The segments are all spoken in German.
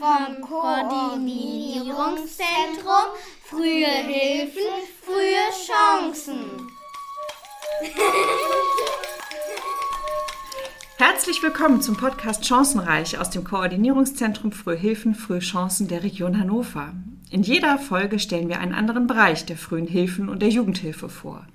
vom Koordinierungszentrum Frühe Hilfen, frühe Chancen. Herzlich willkommen zum Podcast Chancenreich aus dem Koordinierungszentrum Frühe Hilfen, frühe Chancen der Region Hannover. In jeder Folge stellen wir einen anderen Bereich der frühen Hilfen und der Jugendhilfe vor.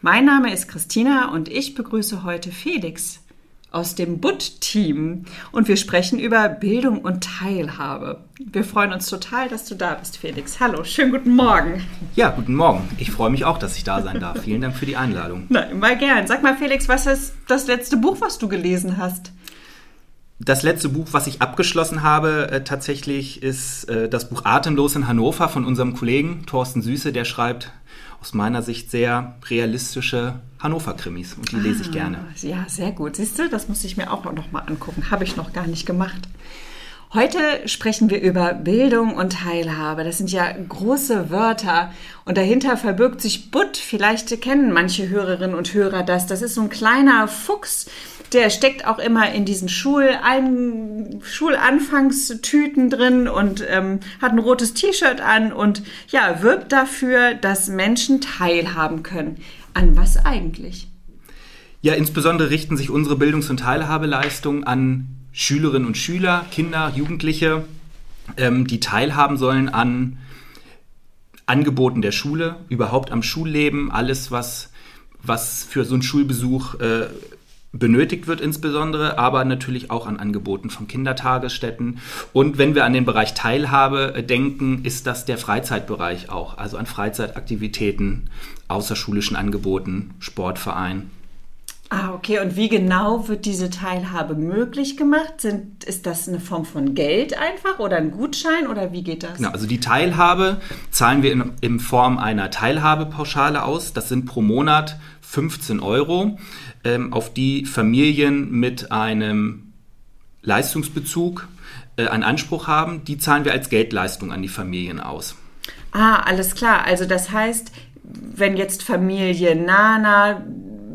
Mein Name ist Christina und ich begrüße heute Felix aus dem BUT-Team und wir sprechen über Bildung und Teilhabe. Wir freuen uns total, dass du da bist, Felix. Hallo, schönen guten Morgen. Ja, guten Morgen. Ich freue mich auch, dass ich da sein darf. Vielen Dank für die Einladung. Na, immer gern. Sag mal, Felix, was ist das letzte Buch, was du gelesen hast? Das letzte Buch, was ich abgeschlossen habe, äh, tatsächlich ist äh, das Buch Atemlos in Hannover von unserem Kollegen Thorsten Süße. Der schreibt aus meiner Sicht sehr realistische Hannover-Krimis und die ah, lese ich ah, gerne. Ja, sehr gut. Siehst du, das muss ich mir auch noch mal angucken. Habe ich noch gar nicht gemacht. Heute sprechen wir über Bildung und Teilhabe. Das sind ja große Wörter und dahinter verbirgt sich Butt. Vielleicht kennen manche Hörerinnen und Hörer das. Das ist so ein kleiner Fuchs, der steckt auch immer in diesen Schulein Schulanfangstüten drin und ähm, hat ein rotes T-Shirt an und ja, wirbt dafür, dass Menschen teilhaben können. An was eigentlich? Ja, insbesondere richten sich unsere Bildungs- und Teilhabeleistungen an Schülerinnen und Schüler, Kinder, Jugendliche, ähm, die teilhaben sollen an Angeboten der Schule, überhaupt am Schulleben, alles, was, was für so einen Schulbesuch äh, benötigt wird insbesondere, aber natürlich auch an Angeboten von Kindertagesstätten. Und wenn wir an den Bereich Teilhabe äh, denken, ist das der Freizeitbereich auch, also an Freizeitaktivitäten, außerschulischen Angeboten, Sportverein. Ah, okay. Und wie genau wird diese Teilhabe möglich gemacht? Sind, ist das eine Form von Geld einfach oder ein Gutschein oder wie geht das? Genau, also die Teilhabe zahlen wir in, in Form einer Teilhabepauschale aus. Das sind pro Monat 15 Euro, ähm, auf die Familien mit einem Leistungsbezug äh, einen Anspruch haben. Die zahlen wir als Geldleistung an die Familien aus. Ah, alles klar. Also das heißt, wenn jetzt Familie Nana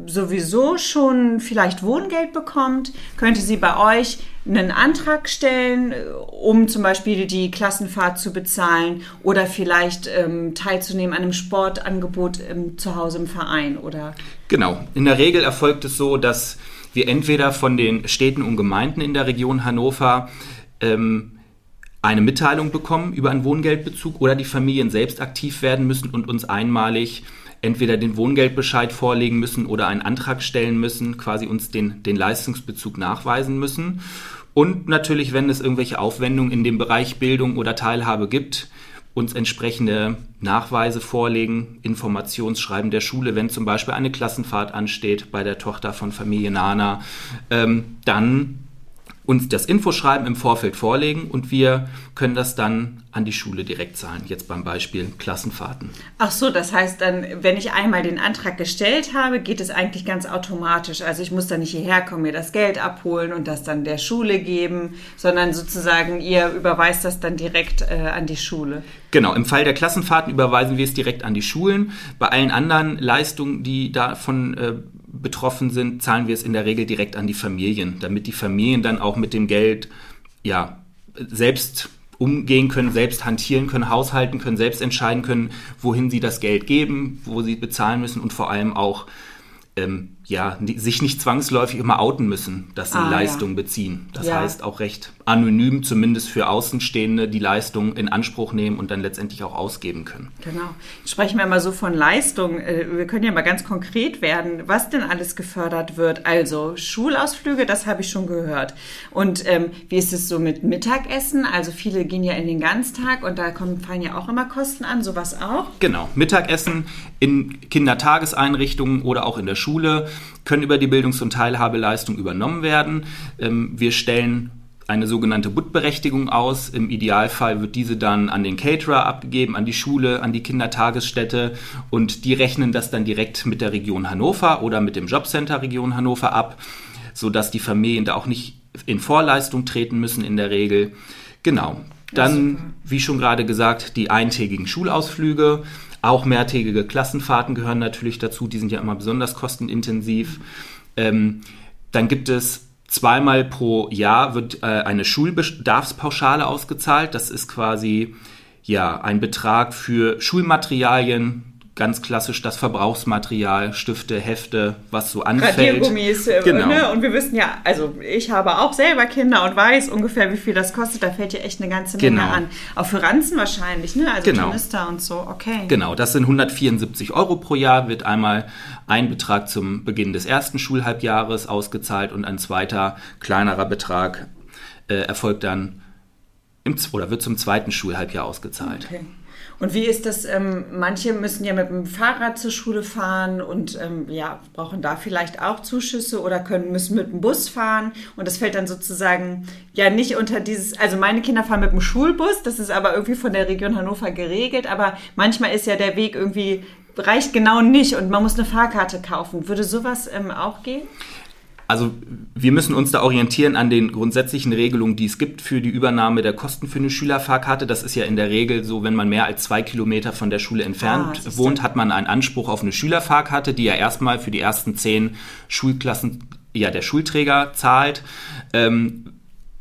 sowieso schon vielleicht Wohngeld bekommt, könnte sie bei euch einen Antrag stellen, um zum Beispiel die Klassenfahrt zu bezahlen oder vielleicht ähm, teilzunehmen an einem Sportangebot ähm, zu Hause im Verein, oder? Genau. In der Regel erfolgt es so, dass wir entweder von den Städten und Gemeinden in der Region Hannover ähm, eine Mitteilung bekommen über einen Wohngeldbezug oder die Familien selbst aktiv werden müssen und uns einmalig entweder den Wohngeldbescheid vorlegen müssen oder einen Antrag stellen müssen, quasi uns den, den Leistungsbezug nachweisen müssen. Und natürlich, wenn es irgendwelche Aufwendungen in dem Bereich Bildung oder Teilhabe gibt, uns entsprechende Nachweise vorlegen, Informationsschreiben der Schule, wenn zum Beispiel eine Klassenfahrt ansteht bei der Tochter von Familie Nana, ähm, dann uns das Infoschreiben im Vorfeld vorlegen und wir können das dann an die Schule direkt zahlen. Jetzt beim Beispiel Klassenfahrten. Ach so, das heißt dann, wenn ich einmal den Antrag gestellt habe, geht es eigentlich ganz automatisch. Also ich muss dann nicht hierher kommen, mir das Geld abholen und das dann der Schule geben, sondern sozusagen ihr überweist das dann direkt äh, an die Schule. Genau, im Fall der Klassenfahrten überweisen wir es direkt an die Schulen. Bei allen anderen Leistungen, die davon äh, betroffen sind, zahlen wir es in der Regel direkt an die Familien, damit die Familien dann auch mit dem Geld ja selbst umgehen können, selbst hantieren können, haushalten können, selbst entscheiden können, wohin sie das Geld geben, wo sie bezahlen müssen und vor allem auch ähm, ja, sich nicht zwangsläufig immer outen müssen, dass sie ah, Leistungen ja. beziehen. Das ja. heißt auch recht anonym, zumindest für Außenstehende, die Leistung in Anspruch nehmen und dann letztendlich auch ausgeben können. Genau. Sprechen wir mal so von Leistung. Äh, wir können ja mal ganz konkret werden, was denn alles gefördert wird. Also Schulausflüge, das habe ich schon gehört. Und ähm, wie ist es so mit Mittagessen? Also viele gehen ja in den Ganztag und da kommen, fallen ja auch immer Kosten an, sowas auch? Genau. Mittagessen in Kindertageseinrichtungen oder auch in der Schule können über die Bildungs- und Teilhabeleistung übernommen werden. Ähm, wir stellen eine sogenannte BUT-Berechtigung aus. Im Idealfall wird diese dann an den Caterer abgegeben, an die Schule, an die Kindertagesstätte und die rechnen das dann direkt mit der Region Hannover oder mit dem Jobcenter Region Hannover ab, sodass die Familien da auch nicht in Vorleistung treten müssen in der Regel. Genau. Dann, wie schon gerade gesagt, die eintägigen Schulausflüge. Auch mehrtägige Klassenfahrten gehören natürlich dazu, die sind ja immer besonders kostenintensiv. Ähm, dann gibt es Zweimal pro Jahr wird äh, eine Schulbedarfspauschale ausgezahlt. Das ist quasi ja ein Betrag für Schulmaterialien, ganz klassisch das Verbrauchsmaterial, Stifte, Hefte, was so anfällt. Radiergummis. äh, Genau. Ne? Und wir wissen ja, also ich habe auch selber Kinder und weiß ungefähr, wie viel das kostet. Da fällt ja echt eine ganze Menge Genau. an. Auch für Ranzen wahrscheinlich, ne? Also Genau. Tornister und so, okay. Genau, das sind 174 Euro pro Jahr, wird einmal ein Betrag zum Beginn des ersten Schulhalbjahres ausgezahlt und ein zweiter kleinerer Betrag äh, erfolgt dann im, oder wird zum zweiten Schulhalbjahr ausgezahlt. Okay. Und wie ist das? Ähm, manche müssen ja mit dem Fahrrad zur Schule fahren und ähm, ja, brauchen da vielleicht auch Zuschüsse oder können müssen mit dem Bus fahren. Und das fällt dann sozusagen ja nicht unter dieses, also meine Kinder fahren mit dem Schulbus, das ist aber irgendwie von der Region Hannover geregelt, aber manchmal ist ja der Weg irgendwie reicht genau nicht und man muss eine Fahrkarte kaufen. Würde sowas ähm, auch gehen? Also wir müssen uns da orientieren an den grundsätzlichen Regelungen, die es gibt für die Übernahme der Kosten für eine Schülerfahrkarte. Das ist ja in der Regel so, wenn man mehr als zwei Kilometer von der Schule Ah, entfernt siehste. wohnt, hat man einen Anspruch auf eine Schülerfahrkarte, die ja erstmal für die ersten zehn Schulklassen ja der Schulträger zahlt. Ähm,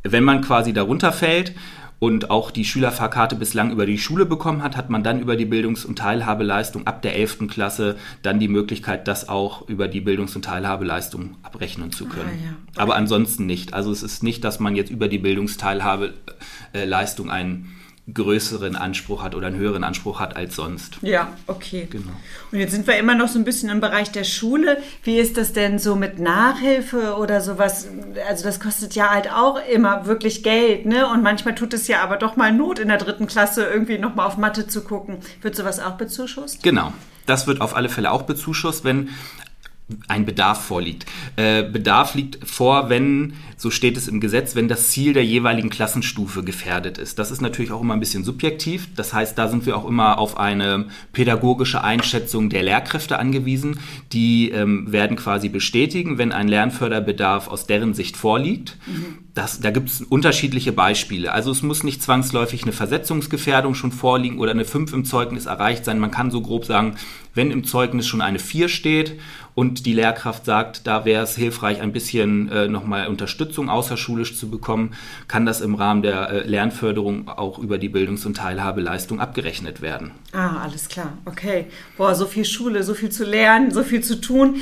wenn man quasi darunter fällt und auch die Schülerfahrkarte bislang über die Schule bekommen hat, hat man dann über die Bildungs- und Teilhabeleistung ab der 11. Klasse dann die Möglichkeit, das auch über die Bildungs- und Teilhabeleistung abrechnen zu können. Ah, ja. Aber ansonsten nicht. Also es ist nicht, dass man jetzt über die Bildungsteilhabeleistung einen größeren Anspruch hat oder einen höheren Anspruch hat als sonst. Ja, okay. Genau. Und jetzt sind wir immer noch so ein bisschen im Bereich der Schule. Wie ist das denn so mit Nachhilfe oder sowas? Also das kostet ja halt auch immer wirklich Geld, ne? Und manchmal tut es ja aber doch mal Not in der dritten Klasse irgendwie noch mal auf Mathe zu gucken. Wird sowas auch bezuschusst? Genau. Das wird auf alle Fälle auch bezuschusst, wenn ein Bedarf vorliegt. Äh, Bedarf liegt vor, wenn, so steht es im Gesetz, wenn das Ziel der jeweiligen Klassenstufe gefährdet ist. Das ist natürlich auch immer ein bisschen subjektiv. Das heißt, da sind wir auch immer auf eine pädagogische Einschätzung der Lehrkräfte angewiesen. Die ähm, werden quasi bestätigen, wenn ein Lernförderbedarf aus deren Sicht vorliegt. Das, da gibt es unterschiedliche Beispiele. Also es muss nicht zwangsläufig eine Versetzungsgefährdung schon vorliegen oder eine 5 im Zeugnis erreicht sein. Man kann so grob sagen, wenn im Zeugnis schon eine 4 steht und die Lehrkraft sagt, da wäre es hilfreich, ein bisschen äh, nochmal Unterstützung außerschulisch zu bekommen, kann das im Rahmen der äh, Lernförderung auch über die Bildungs- und Teilhabeleistung abgerechnet werden. Ah, alles klar. Okay. Boah, so viel Schule, so viel zu lernen, so viel zu tun.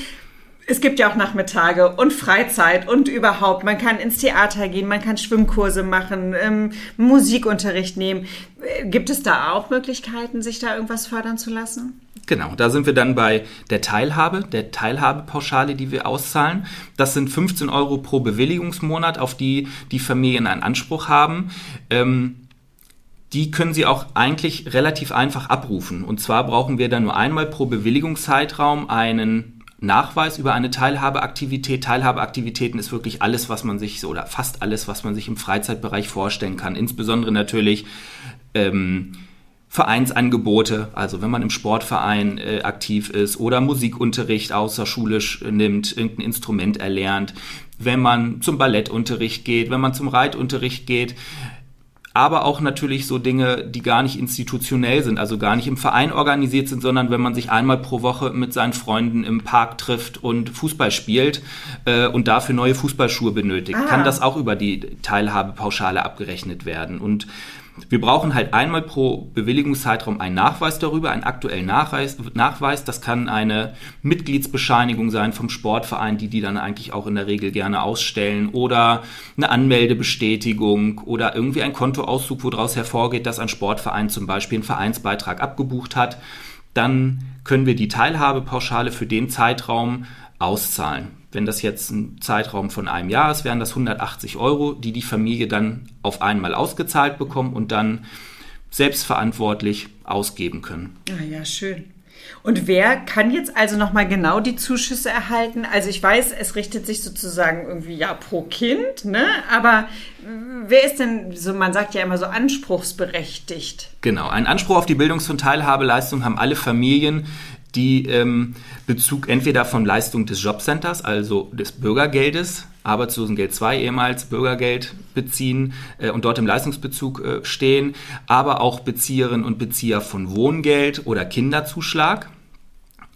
Es gibt ja auch Nachmittage und Freizeit und überhaupt. Man kann ins Theater gehen, man kann Schwimmkurse machen, ähm, Musikunterricht nehmen. Äh, Gibt es da auch Möglichkeiten, sich da irgendwas fördern zu lassen? Genau, da sind wir dann bei der Teilhabe, der Teilhabepauschale, die wir auszahlen. Das sind 15 Euro pro Bewilligungsmonat, auf die die Familien einen Anspruch haben. Ähm, die können Sie auch eigentlich relativ einfach abrufen. Und zwar brauchen wir dann nur einmal pro Bewilligungszeitraum einen Nachweis über eine Teilhabeaktivität. Teilhabeaktivitäten ist wirklich alles, was man sich, oder fast alles, was man sich im Freizeitbereich vorstellen kann. Insbesondere natürlich ähm, Vereinsangebote, also wenn man im Sportverein äh, aktiv ist oder Musikunterricht außerschulisch nimmt, irgendein Instrument erlernt, wenn man zum Ballettunterricht geht, wenn man zum Reitunterricht geht, aber auch natürlich so Dinge, die gar nicht institutionell sind, also gar nicht im Verein organisiert sind, sondern wenn man sich einmal pro Woche mit seinen Freunden im Park trifft und Fußball spielt äh, und dafür neue Fußballschuhe benötigt, Ah. kann das auch über die Teilhabepauschale abgerechnet werden. Und wir brauchen halt einmal pro Bewilligungszeitraum einen Nachweis darüber, einen aktuellen Nachweis. Nachweis. Das kann eine Mitgliedsbescheinigung sein vom Sportverein, die die dann eigentlich auch in der Regel gerne ausstellen, oder eine Anmeldebestätigung oder irgendwie ein Kontoauszug, woraus hervorgeht, dass ein Sportverein zum Beispiel einen Vereinsbeitrag abgebucht hat. Dann können wir die Teilhabepauschale für den Zeitraum auszahlen. Wenn das jetzt ein Zeitraum von einem Jahr ist, wären das 180 Euro, die die Familie dann auf einmal ausgezahlt bekommen und dann selbstverantwortlich ausgeben können. Ah ja, schön. Und wer kann jetzt also nochmal genau die Zuschüsse erhalten? Also ich weiß, es richtet sich sozusagen irgendwie ja pro Kind, ne? Aber äh, wer ist denn so, man sagt ja immer so anspruchsberechtigt? Genau, einen Anspruch auf die Bildungs- und Teilhabeleistung haben alle Familien, die ähm, Bezug entweder von Leistung des Jobcenters, also des Bürgergeldes, Arbeitslosengeld 2 ehemals Bürgergeld beziehen äh, und dort im Leistungsbezug äh, stehen, aber auch Bezieherinnen und Bezieher von Wohngeld oder Kinderzuschlag.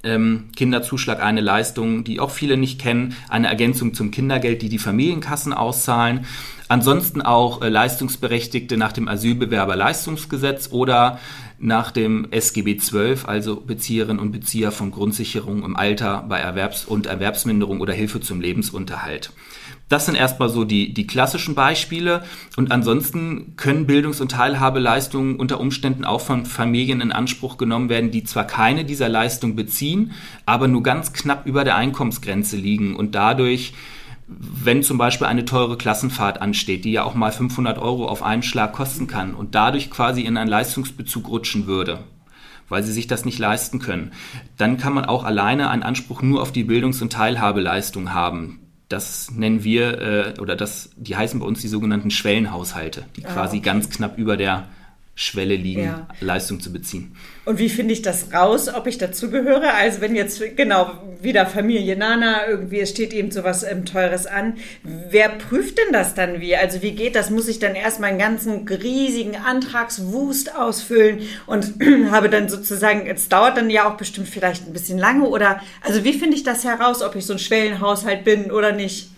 Ähm, Kinderzuschlag eine Leistung, die auch viele nicht kennen, eine Ergänzung zum Kindergeld, die die Familienkassen auszahlen. Ansonsten auch äh, Leistungsberechtigte nach dem Asylbewerberleistungsgesetz oder nach dem SGB XII, also Bezieherinnen und Bezieher von Grundsicherung im Alter bei Erwerbs- und Erwerbsminderung oder Hilfe zum Lebensunterhalt. Das sind erstmal so die, die klassischen Beispiele. Und ansonsten können Bildungs- und Teilhabeleistungen unter Umständen auch von Familien in Anspruch genommen werden, die zwar keine dieser Leistungen beziehen, aber nur ganz knapp über der Einkommensgrenze liegen und dadurch wenn zum Beispiel eine teure Klassenfahrt ansteht, die ja auch mal 500 Euro auf einen Schlag kosten kann und dadurch quasi in einen Leistungsbezug rutschen würde, weil sie sich das nicht leisten können, dann kann man auch alleine einen Anspruch nur auf die Bildungs- und Teilhabeleistung haben. Das nennen wir, äh, oder das, die heißen bei uns die sogenannten Schwellenhaushalte, die ah, quasi okay. ganz knapp über der Schwelle liegen, ja. Leistung zu beziehen. Und wie finde ich das raus, ob ich dazugehöre? Also wenn jetzt genau wieder Familie Nana, irgendwie es steht eben sowas ähm, Teures an, wer prüft denn das dann wie? Also wie geht das? Muss ich dann erstmal einen ganzen riesigen Antragswust ausfüllen und habe dann sozusagen, es dauert dann ja auch bestimmt vielleicht ein bisschen lange oder, also wie finde ich das heraus, ob ich so ein Schwellenhaushalt bin oder nicht?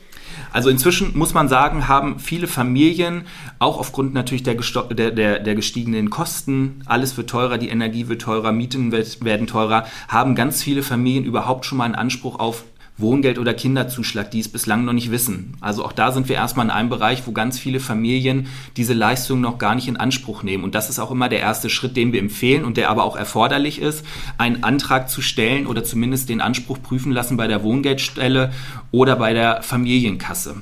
Also inzwischen muss man sagen, haben viele Familien, auch aufgrund natürlich der, der, der, der gestiegenen Kosten, alles wird teurer, die Energie wird teurer, Mieten werden teurer, haben ganz viele Familien überhaupt schon mal einen Anspruch auf Wohngeld oder Kinderzuschlag, die es bislang noch nicht wissen. Also auch da sind wir erstmal in einem Bereich, wo ganz viele Familien diese Leistung noch gar nicht in Anspruch nehmen. Und das ist auch immer der erste Schritt, den wir empfehlen und der aber auch erforderlich ist, einen Antrag zu stellen oder zumindest den Anspruch prüfen lassen bei der Wohngeldstelle oder bei der Familienkasse.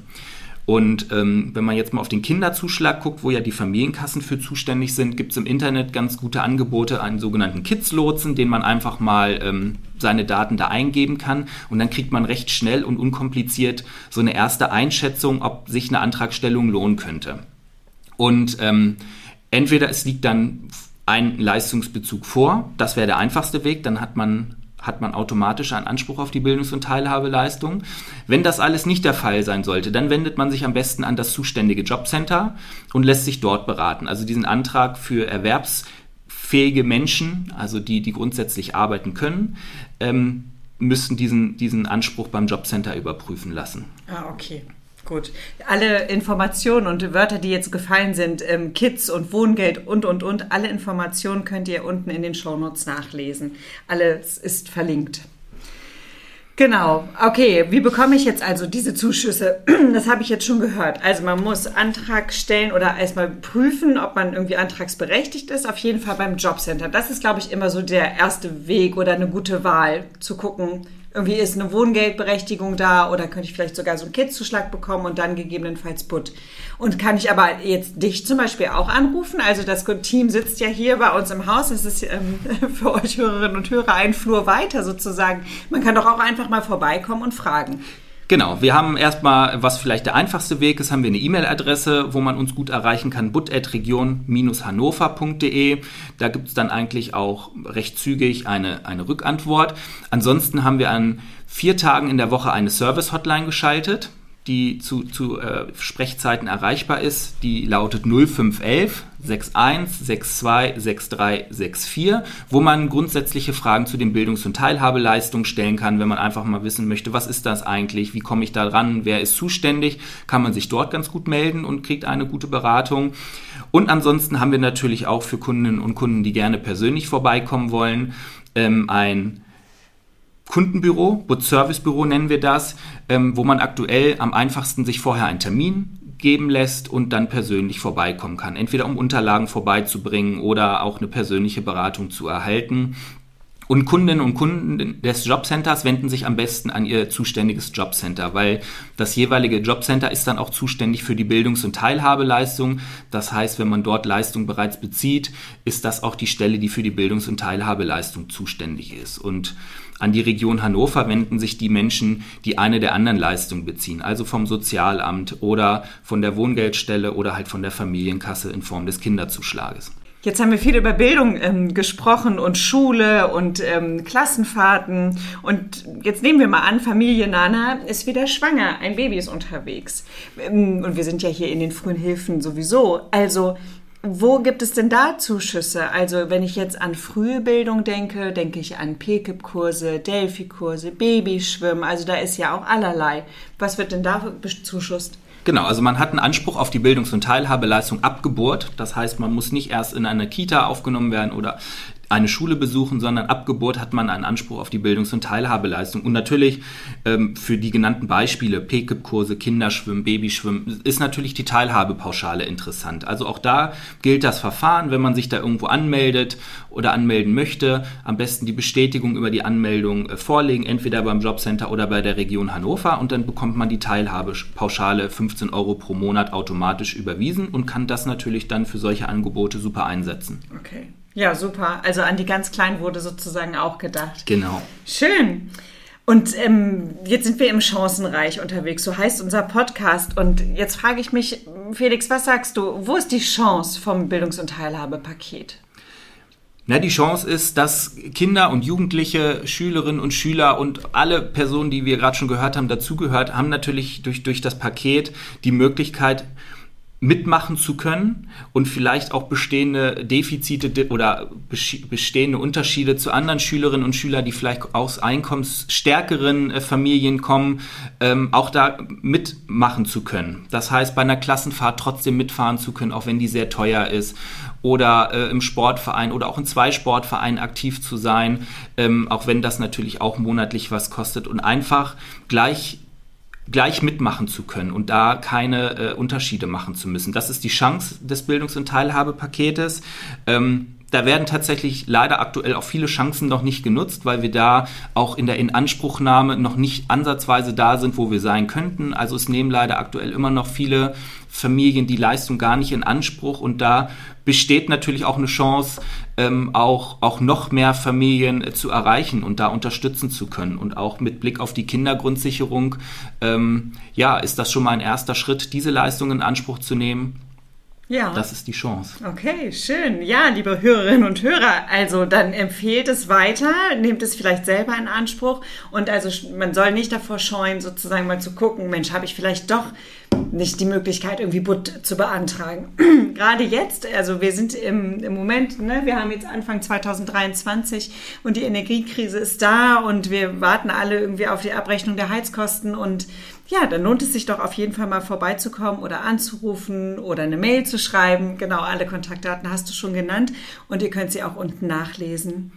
Und ähm, wenn man jetzt mal auf den Kinderzuschlag guckt, wo ja die Familienkassen für zuständig sind, gibt es im Internet ganz gute Angebote, einen sogenannten Kids-Lotsen, den man einfach mal ähm, seine Daten da eingeben kann. Und dann kriegt man recht schnell und unkompliziert so eine erste Einschätzung, ob sich eine Antragstellung lohnen könnte. Und ähm, entweder es liegt dann ein Leistungsbezug vor, das wäre der einfachste Weg, dann hat man hat man automatisch einen Anspruch auf die Bildungs- und Teilhabeleistung. Wenn das alles nicht der Fall sein sollte, dann wendet man sich am besten an das zuständige Jobcenter und lässt sich dort beraten. Also diesen Antrag für erwerbsfähige Menschen, also die, die grundsätzlich arbeiten können, ähm, müssten diesen, diesen Anspruch beim Jobcenter überprüfen lassen. Ah, okay. Gut. Alle Informationen und Wörter, die jetzt gefallen sind, ähm, Kids und Wohngeld und, und, und, alle Informationen könnt ihr unten in den Shownotes nachlesen. Alles ist verlinkt. Genau. Okay, wie bekomme ich jetzt also diese Zuschüsse? Das habe ich jetzt schon gehört. Also man muss Antrag stellen oder erstmal prüfen, ob man irgendwie antragsberechtigt ist. Auf jeden Fall beim Jobcenter. Das ist, glaube ich, immer so der erste Weg oder eine gute Wahl, zu gucken, irgendwie ist eine Wohngeldberechtigung da oder könnte ich vielleicht sogar so einen Kidszuschlag bekommen und dann gegebenenfalls Put. Und kann ich aber jetzt dich zum Beispiel auch anrufen? Also das Team sitzt ja hier bei uns im Haus. Das ist ähm, für euch Hörerinnen und Hörer ein Flur weiter sozusagen. Man kann doch auch einfach mal vorbeikommen und fragen. Genau, wir haben erstmal, was vielleicht der einfachste Weg ist, haben wir eine E-Mail-Adresse, wo man uns gut erreichen kann, but.region-hannover.de. Da gibt es dann eigentlich auch recht zügig eine, eine Rückantwort. Ansonsten haben wir an vier Tagen in der Woche eine Service-Hotline geschaltet die zu, zu äh, Sprechzeiten erreichbar ist. Die lautet 0511 61 62 63 64, wo man grundsätzliche Fragen zu den Bildungs- und Teilhabeleistungen stellen kann, wenn man einfach mal wissen möchte, was ist das eigentlich, wie komme ich da ran, wer ist zuständig, kann man sich dort ganz gut melden und kriegt eine gute Beratung. Und ansonsten haben wir natürlich auch für Kundinnen und Kunden, die gerne persönlich vorbeikommen wollen, ähm, ein Kundenbüro, Boots-Service-Büro nennen wir das, ähm, wo man aktuell am einfachsten sich vorher einen Termin geben lässt und dann persönlich vorbeikommen kann. Entweder um Unterlagen vorbeizubringen oder auch eine persönliche Beratung zu erhalten. Und Kundinnen und Kunden des Jobcenters wenden sich am besten an ihr zuständiges Jobcenter, weil das jeweilige Jobcenter ist dann auch zuständig für die Bildungs- und Teilhabeleistung. Das heißt, wenn man dort Leistung bereits bezieht, ist das auch die Stelle, die für die Bildungs- und Teilhabeleistung zuständig ist. Und an die Region Hannover wenden sich die Menschen, die eine der anderen Leistungen beziehen, also vom Sozialamt oder von der Wohngeldstelle oder halt von der Familienkasse in Form des Kinderzuschlages. Jetzt haben wir viel über Bildung ähm, gesprochen und Schule und ähm, Klassenfahrten. Und jetzt nehmen wir mal an, Familie Nana ist wieder schwanger, ein Baby ist unterwegs. Ähm, und wir sind ja hier in den frühen Hilfen sowieso. Also wo gibt es denn da Zuschüsse? Also wenn ich jetzt an frühe Bildung denke, denke ich an PKIP-Kurse, Delphi-Kurse, Babyschwimmen. Also da ist ja auch allerlei. Was wird denn da bezuschusst? Genau, also man hat einen Anspruch auf die Bildungs- und Teilhabeleistung ab Geburt. Das heißt, man muss nicht erst in eine Kita aufgenommen werden oder eine Schule besuchen, sondern ab Geburt hat man einen Anspruch auf die Bildungs- und Teilhabeleistung. Und natürlich ähm, für die genannten Beispiele, PKIP-Kurse, Kinderschwimmen, Babyschwimmen, ist natürlich die Teilhabepauschale interessant. Also auch da gilt das Verfahren, wenn man sich da irgendwo anmeldet oder anmelden möchte, am besten die Bestätigung über die Anmeldung äh, vorlegen, entweder beim Jobcenter oder bei der Region Hannover und dann bekommt man die Teilhabepauschale 15 Euro pro Monat automatisch überwiesen und kann das natürlich dann für solche Angebote super einsetzen. Okay. Ja, super. Also an die ganz Kleinen wurde sozusagen auch gedacht. Genau. Schön. Und ähm, jetzt sind wir im Chancenreich unterwegs, so heißt unser Podcast. Und jetzt frage ich mich, Felix, was sagst du, wo ist die Chance vom Bildungs- und Teilhabepaket? Na, die Chance ist, dass Kinder und Jugendliche, Schülerinnen und Schüler und alle Personen, die wir gerade schon gehört haben, dazugehört, haben natürlich durch, durch das Paket die Möglichkeit, mitmachen zu können und vielleicht auch bestehende Defizite oder bestehende Unterschiede zu anderen Schülerinnen und Schülern, die vielleicht aus einkommensstärkeren äh, Familien kommen, ähm, auch da mitmachen zu können. Das heißt, bei einer Klassenfahrt trotzdem mitfahren zu können, auch wenn die sehr teuer ist oder äh, im Sportverein oder auch in zwei Sportvereinen aktiv zu sein, ähm, auch wenn das natürlich auch monatlich was kostet und einfach gleich gleich mitmachen zu können und da keine äh, Unterschiede machen zu müssen. Das ist die Chance des Bildungs- und Teilhabepaketes. Ähm, da werden tatsächlich leider aktuell auch viele Chancen noch nicht genutzt, weil wir da auch in der Inanspruchnahme noch nicht ansatzweise da sind, wo wir sein könnten. Also es nehmen leider aktuell immer noch viele Familien die Leistung gar nicht in Anspruch und da besteht natürlich auch eine Chance, ähm, auch, auch noch mehr Familien äh, zu erreichen und da unterstützen zu können. Und auch mit Blick auf die Kindergrundsicherung, ähm, ja, ist das schon mal ein erster Schritt, diese Leistung in Anspruch zu nehmen. Ja. Das ist die Chance. Okay, schön. Ja, liebe Hörerinnen und Hörer, also dann empfehlt es weiter, nehmt es vielleicht selber in Anspruch und also man soll nicht davor scheuen, sozusagen mal zu gucken, Mensch, habe ich vielleicht doch nicht die Möglichkeit, irgendwie Butt zu beantragen. Gerade jetzt, also wir sind im, im Moment, ne, wir haben jetzt Anfang 2023 und die Energiekrise ist da und wir warten alle irgendwie auf die Abrechnung der Heizkosten und ja, dann lohnt es sich doch auf jeden Fall mal vorbeizukommen oder anzurufen oder eine Mail zu schreiben. Genau, alle Kontaktdaten hast du schon genannt und ihr könnt sie auch unten nachlesen.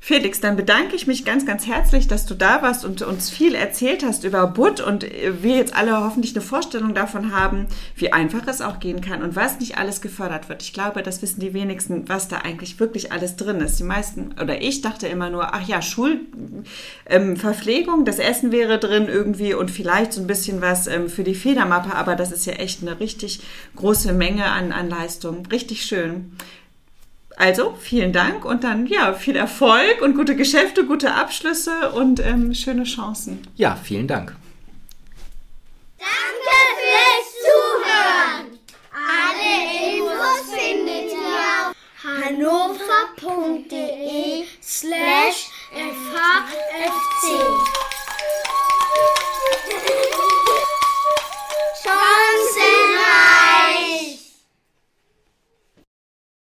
Felix, dann bedanke ich mich ganz, ganz herzlich, dass du da warst und uns viel erzählt hast über Butt und wir jetzt alle hoffentlich eine Vorstellung davon haben, wie einfach es auch gehen kann und was nicht alles gefördert wird. Ich glaube, das wissen die wenigsten, was da eigentlich wirklich alles drin ist. Die meisten, oder ich dachte immer nur, ach ja, Schulverpflegung, ähm, das Essen wäre drin irgendwie und vielleicht so ein bisschen was ähm, für die Federmappe, aber das ist ja echt eine richtig große Menge an, an Leistung. Richtig schön. Also vielen Dank und dann ja viel Erfolg und gute Geschäfte, gute Abschlüsse und ähm, schöne Chancen. Ja, vielen Dank. Danke fürs Zuhören. Alle Infos findet ihr auf hannover.de slash FHFC. Chancen.